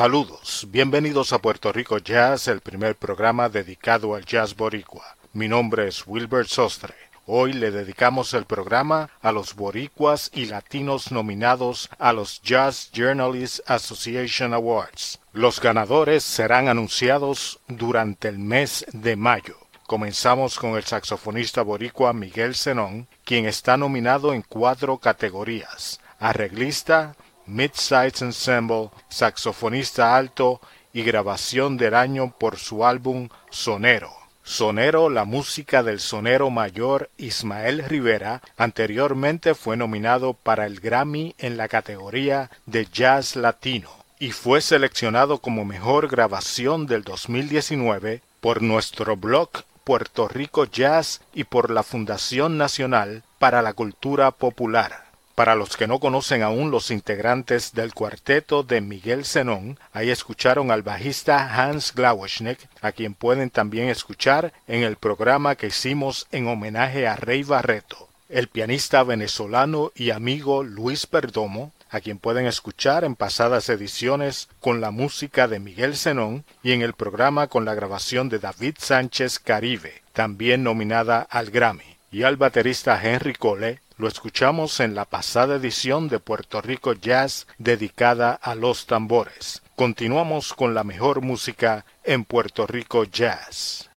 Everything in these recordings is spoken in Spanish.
Saludos, bienvenidos a Puerto Rico Jazz, el primer programa dedicado al jazz boricua. Mi nombre es Wilbert Sostre. Hoy le dedicamos el programa a los boricuas y latinos nominados a los Jazz Journalists Association Awards. Los ganadores serán anunciados durante el mes de mayo. Comenzamos con el saxofonista boricua Miguel Zenón, quien está nominado en cuatro categorías. Arreglista, Mid-Size Ensemble, saxofonista alto y grabación del año por su álbum Sonero. Sonero, la música del sonero mayor Ismael Rivera, anteriormente fue nominado para el Grammy en la categoría de Jazz Latino y fue seleccionado como mejor grabación del 2019 por nuestro blog Puerto Rico Jazz y por la Fundación Nacional para la Cultura Popular. Para los que no conocen aún los integrantes del cuarteto de Miguel Zenón, ahí escucharon al bajista Hans Glaueschneck, a quien pueden también escuchar en el programa que hicimos en homenaje a Rey Barreto, el pianista venezolano y amigo Luis Perdomo, a quien pueden escuchar en pasadas ediciones con la música de Miguel Zenón y en el programa con la grabación de David Sánchez Caribe, también nominada al Grammy, y al baterista Henry Cole, lo escuchamos en la pasada edición de Puerto Rico Jazz dedicada a los tambores. Continuamos con la mejor música en Puerto Rico Jazz.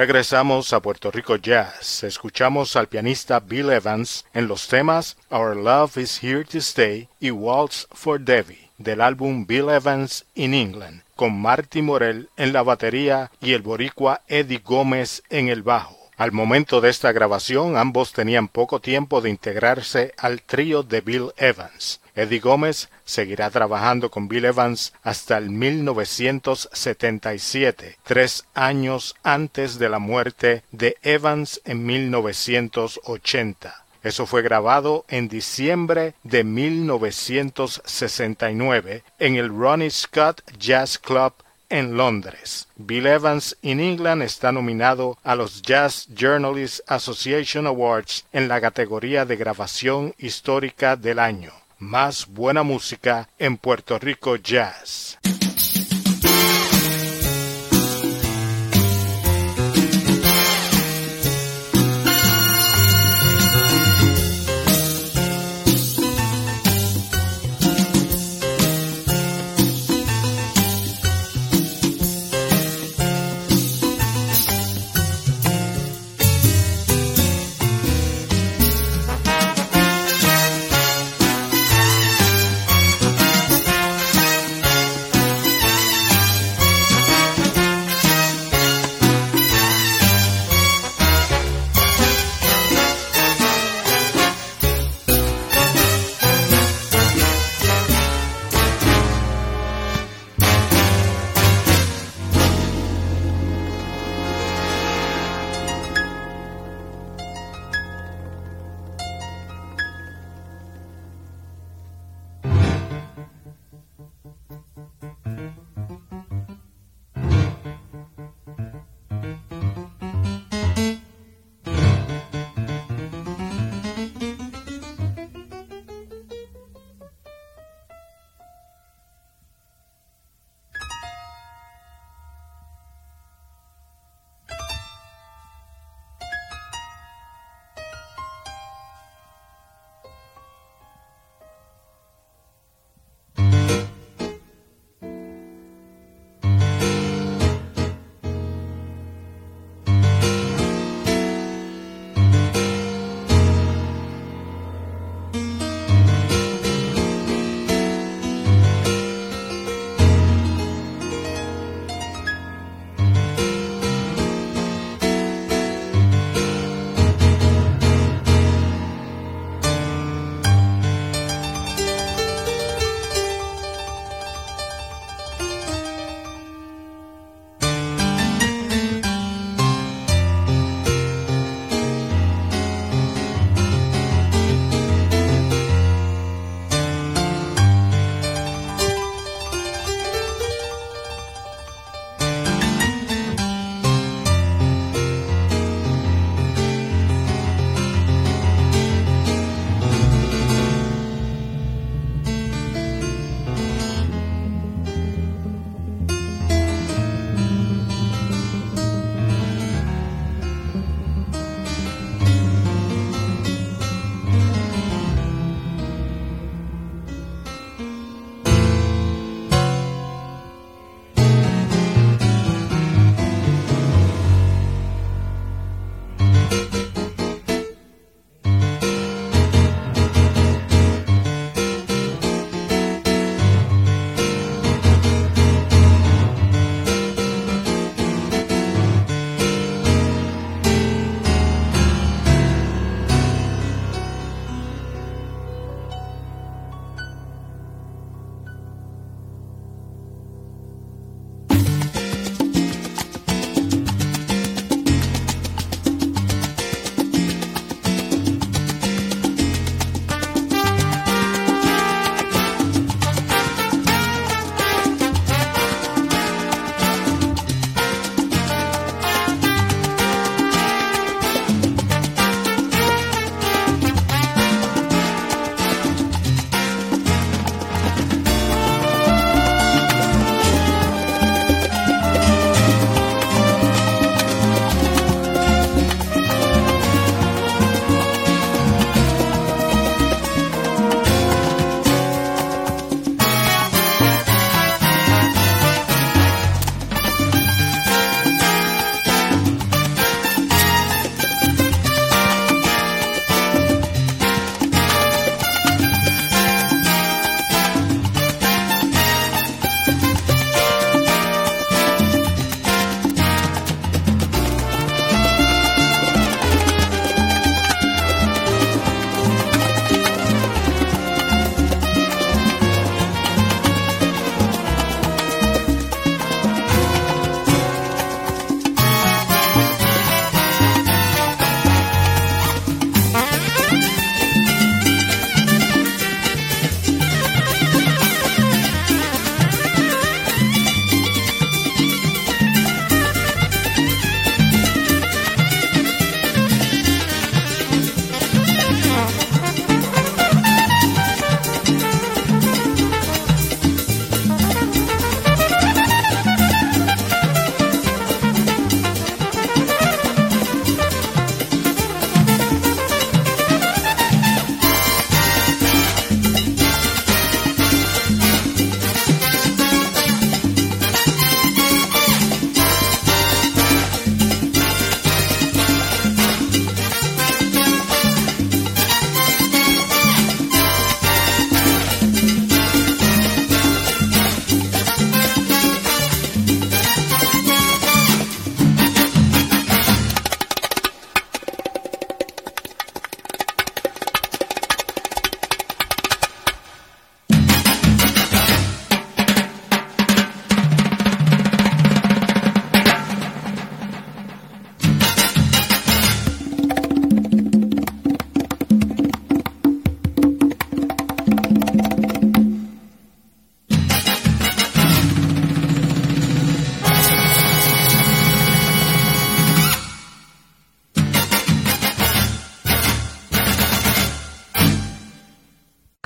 Regresamos a Puerto Rico Jazz. Escuchamos al pianista Bill Evans en los temas Our Love is Here to Stay y Waltz for Debbie del álbum Bill Evans in England, con Marty Morell en la batería y el boricua Eddie Gómez en el bajo. Al momento de esta grabación ambos tenían poco tiempo de integrarse al trío de Bill Evans. Eddie Gómez seguirá trabajando con Bill Evans hasta el 1977, tres años antes de la muerte de Evans en 1980. Eso fue grabado en diciembre de 1969 en el Ronnie Scott Jazz Club en Londres. Bill Evans in England está nominado a los Jazz Journalists Association Awards en la categoría de grabación histórica del año. Más buena música en Puerto Rico Jazz.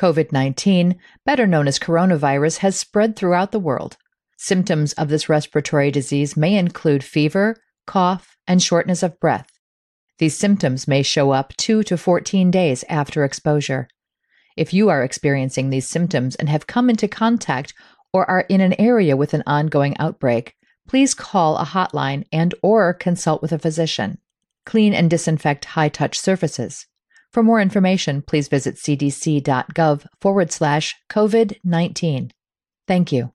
COVID 19, better known as coronavirus, has spread throughout the world. Symptoms of this respiratory disease may include fever, cough, and shortness of breath. These symptoms may show up 2 to 14 days after exposure. If you are experiencing these symptoms and have come into contact or are in an area with an ongoing outbreak, please call a hotline and or consult with a physician. Clean and disinfect high-touch surfaces. For more information, please visit cdc.gov forward slash COVID-19. Thank you.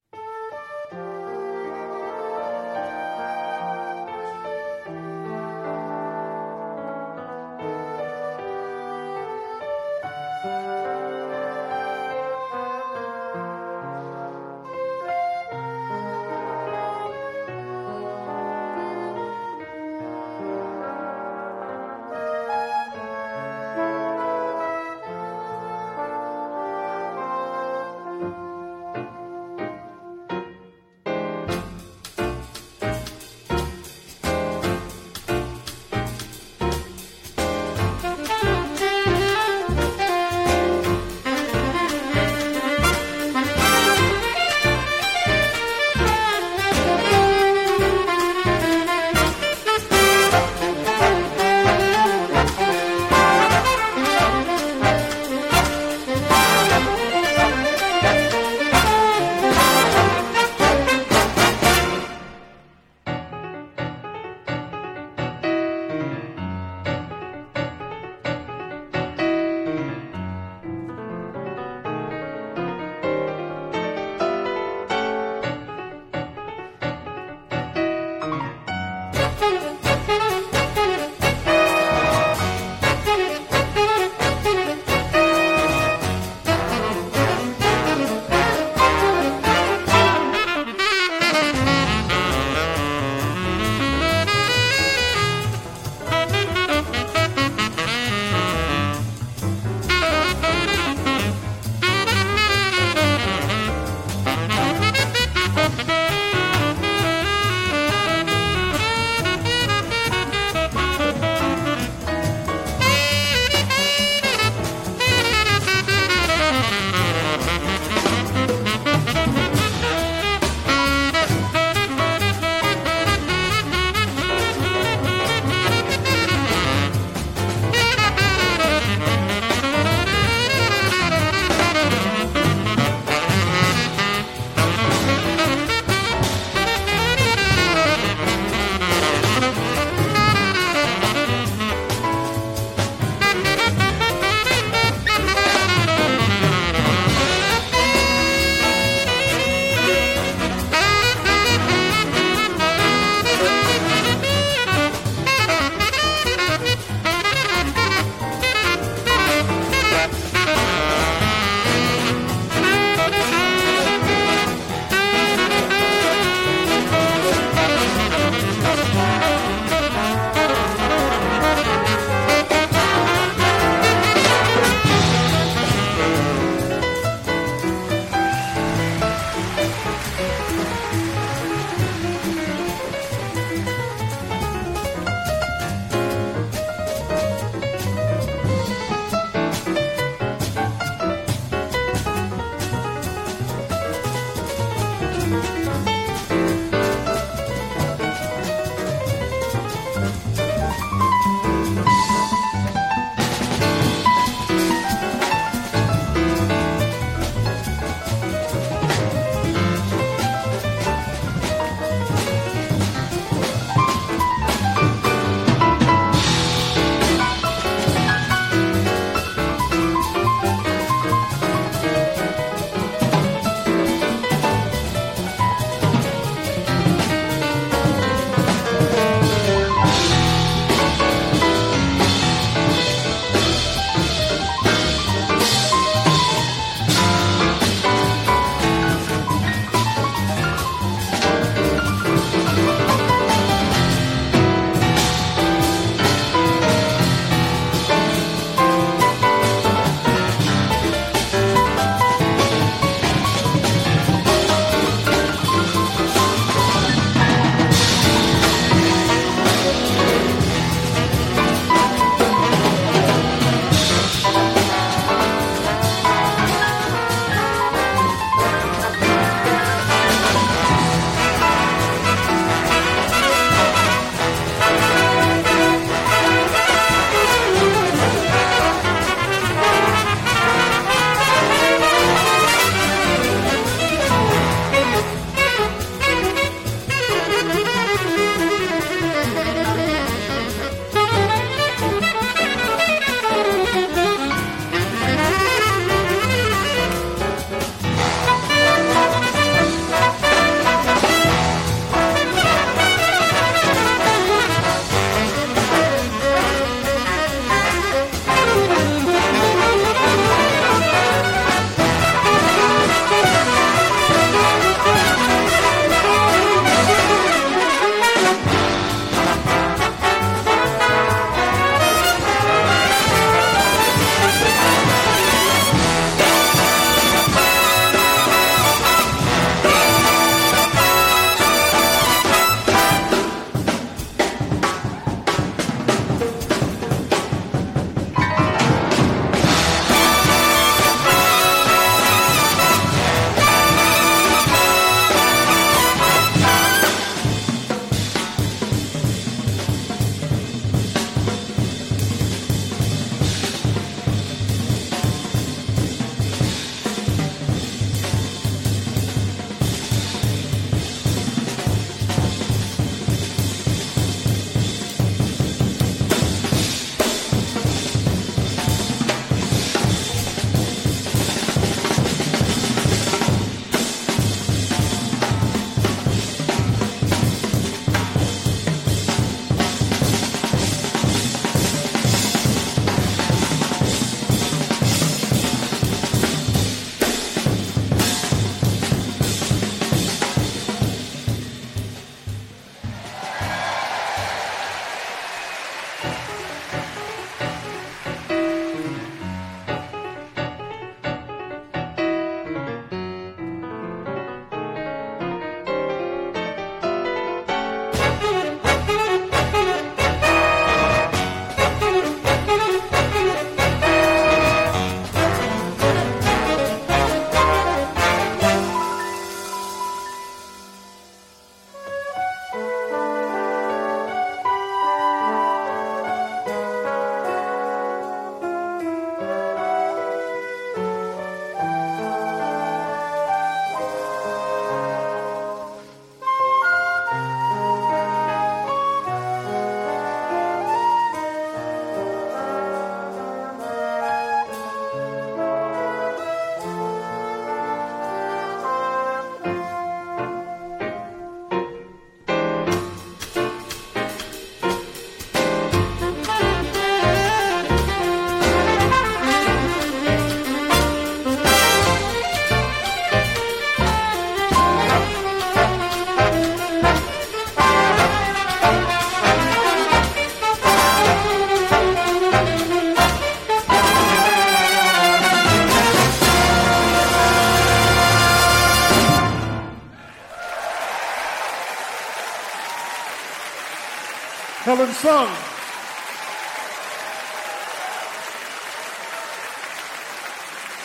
Helen Sung.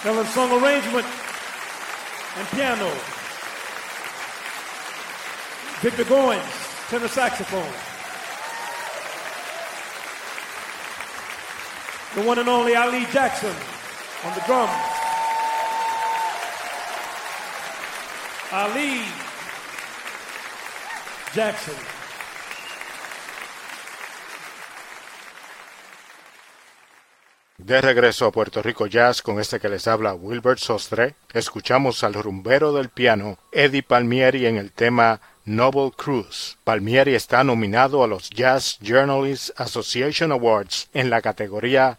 Helen Sung arrangement and piano. Victor Goins, tenor saxophone. The one and only Ali Jackson on the drums. Ali Jackson. De regreso a Puerto Rico Jazz con este que les habla Wilbert Sostre, escuchamos al rumbero del piano Eddie Palmieri en el tema Noble Cruise. Palmieri está nominado a los Jazz Journalists Association Awards en la categoría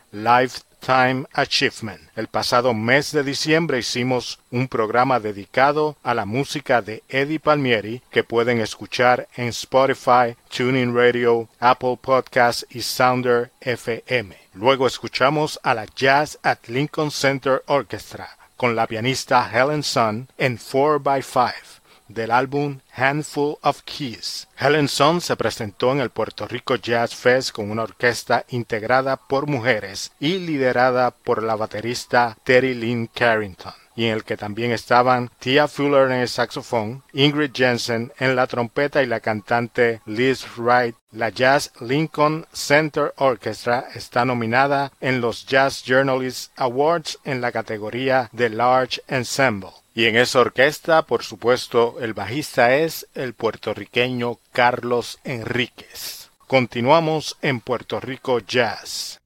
Lifetime Achievement. El pasado mes de diciembre hicimos un programa dedicado a la música de Eddie Palmieri que pueden escuchar en Spotify, Tuning Radio, Apple Podcasts y Sounder FM. Luego escuchamos a la Jazz at Lincoln Center Orchestra con la pianista Helen Sun en 4x5 del álbum Handful of Keys. Helen Sun se presentó en el Puerto Rico Jazz Fest con una orquesta integrada por mujeres y liderada por la baterista Terry Lynn Carrington y en el que también estaban Tia Fuller en el saxofón, Ingrid Jensen en la trompeta y la cantante Liz Wright. La Jazz Lincoln Center Orchestra está nominada en los Jazz Journalist Awards en la categoría de Large Ensemble. Y en esa orquesta, por supuesto, el bajista es el puertorriqueño Carlos Enríquez. Continuamos en Puerto Rico Jazz.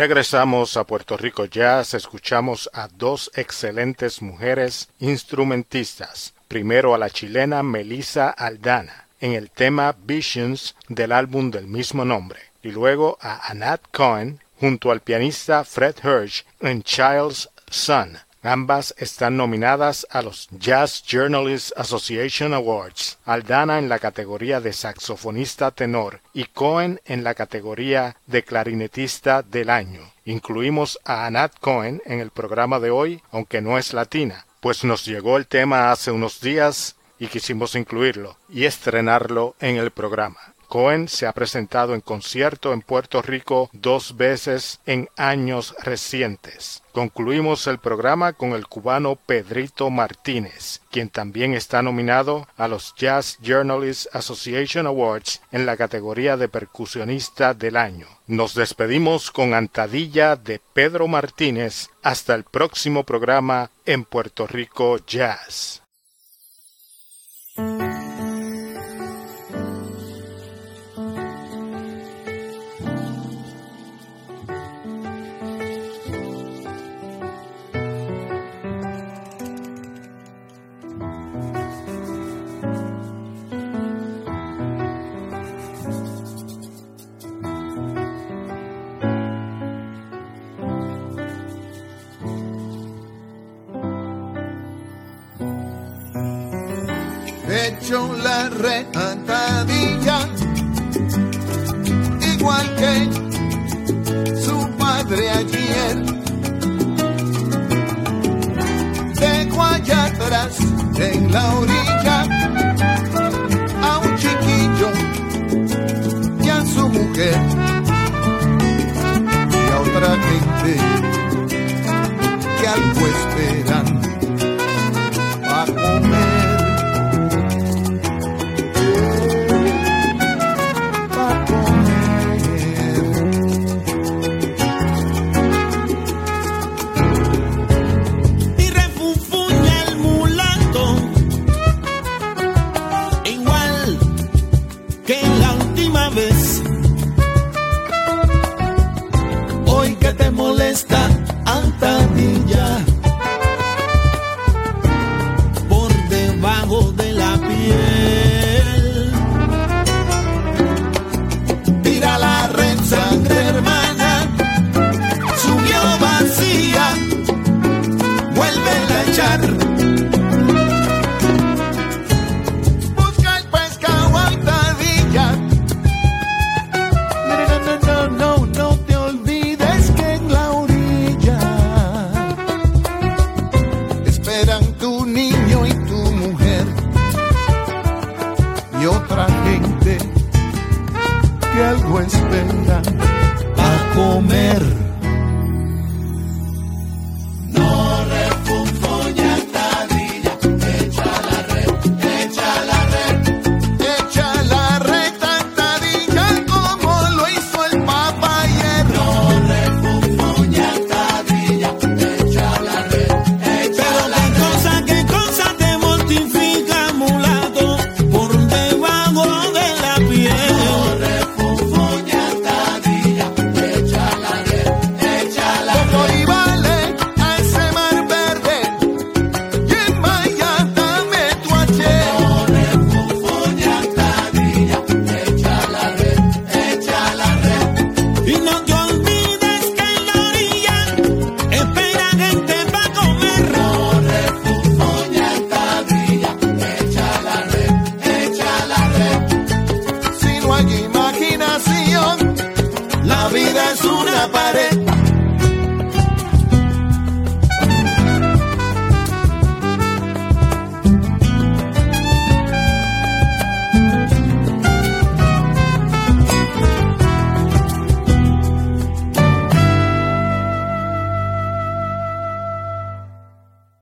Regresamos a Puerto Rico Jazz, escuchamos a dos excelentes mujeres instrumentistas. Primero a la chilena Melissa Aldana en el tema Visions del álbum del mismo nombre, y luego a Anat Cohen junto al pianista Fred Hirsch en Child's Son. Ambas están nominadas a los Jazz Journalists Association Awards, Aldana en la categoría de saxofonista tenor y Cohen en la categoría de clarinetista del año. Incluimos a Anat Cohen en el programa de hoy, aunque no es latina, pues nos llegó el tema hace unos días y quisimos incluirlo y estrenarlo en el programa. Cohen se ha presentado en concierto en Puerto Rico dos veces en años recientes. Concluimos el programa con el cubano Pedrito Martínez, quien también está nominado a los Jazz Journalists Association Awards en la categoría de percusionista del año. Nos despedimos con Antadilla de Pedro Martínez hasta el próximo programa en Puerto Rico Jazz.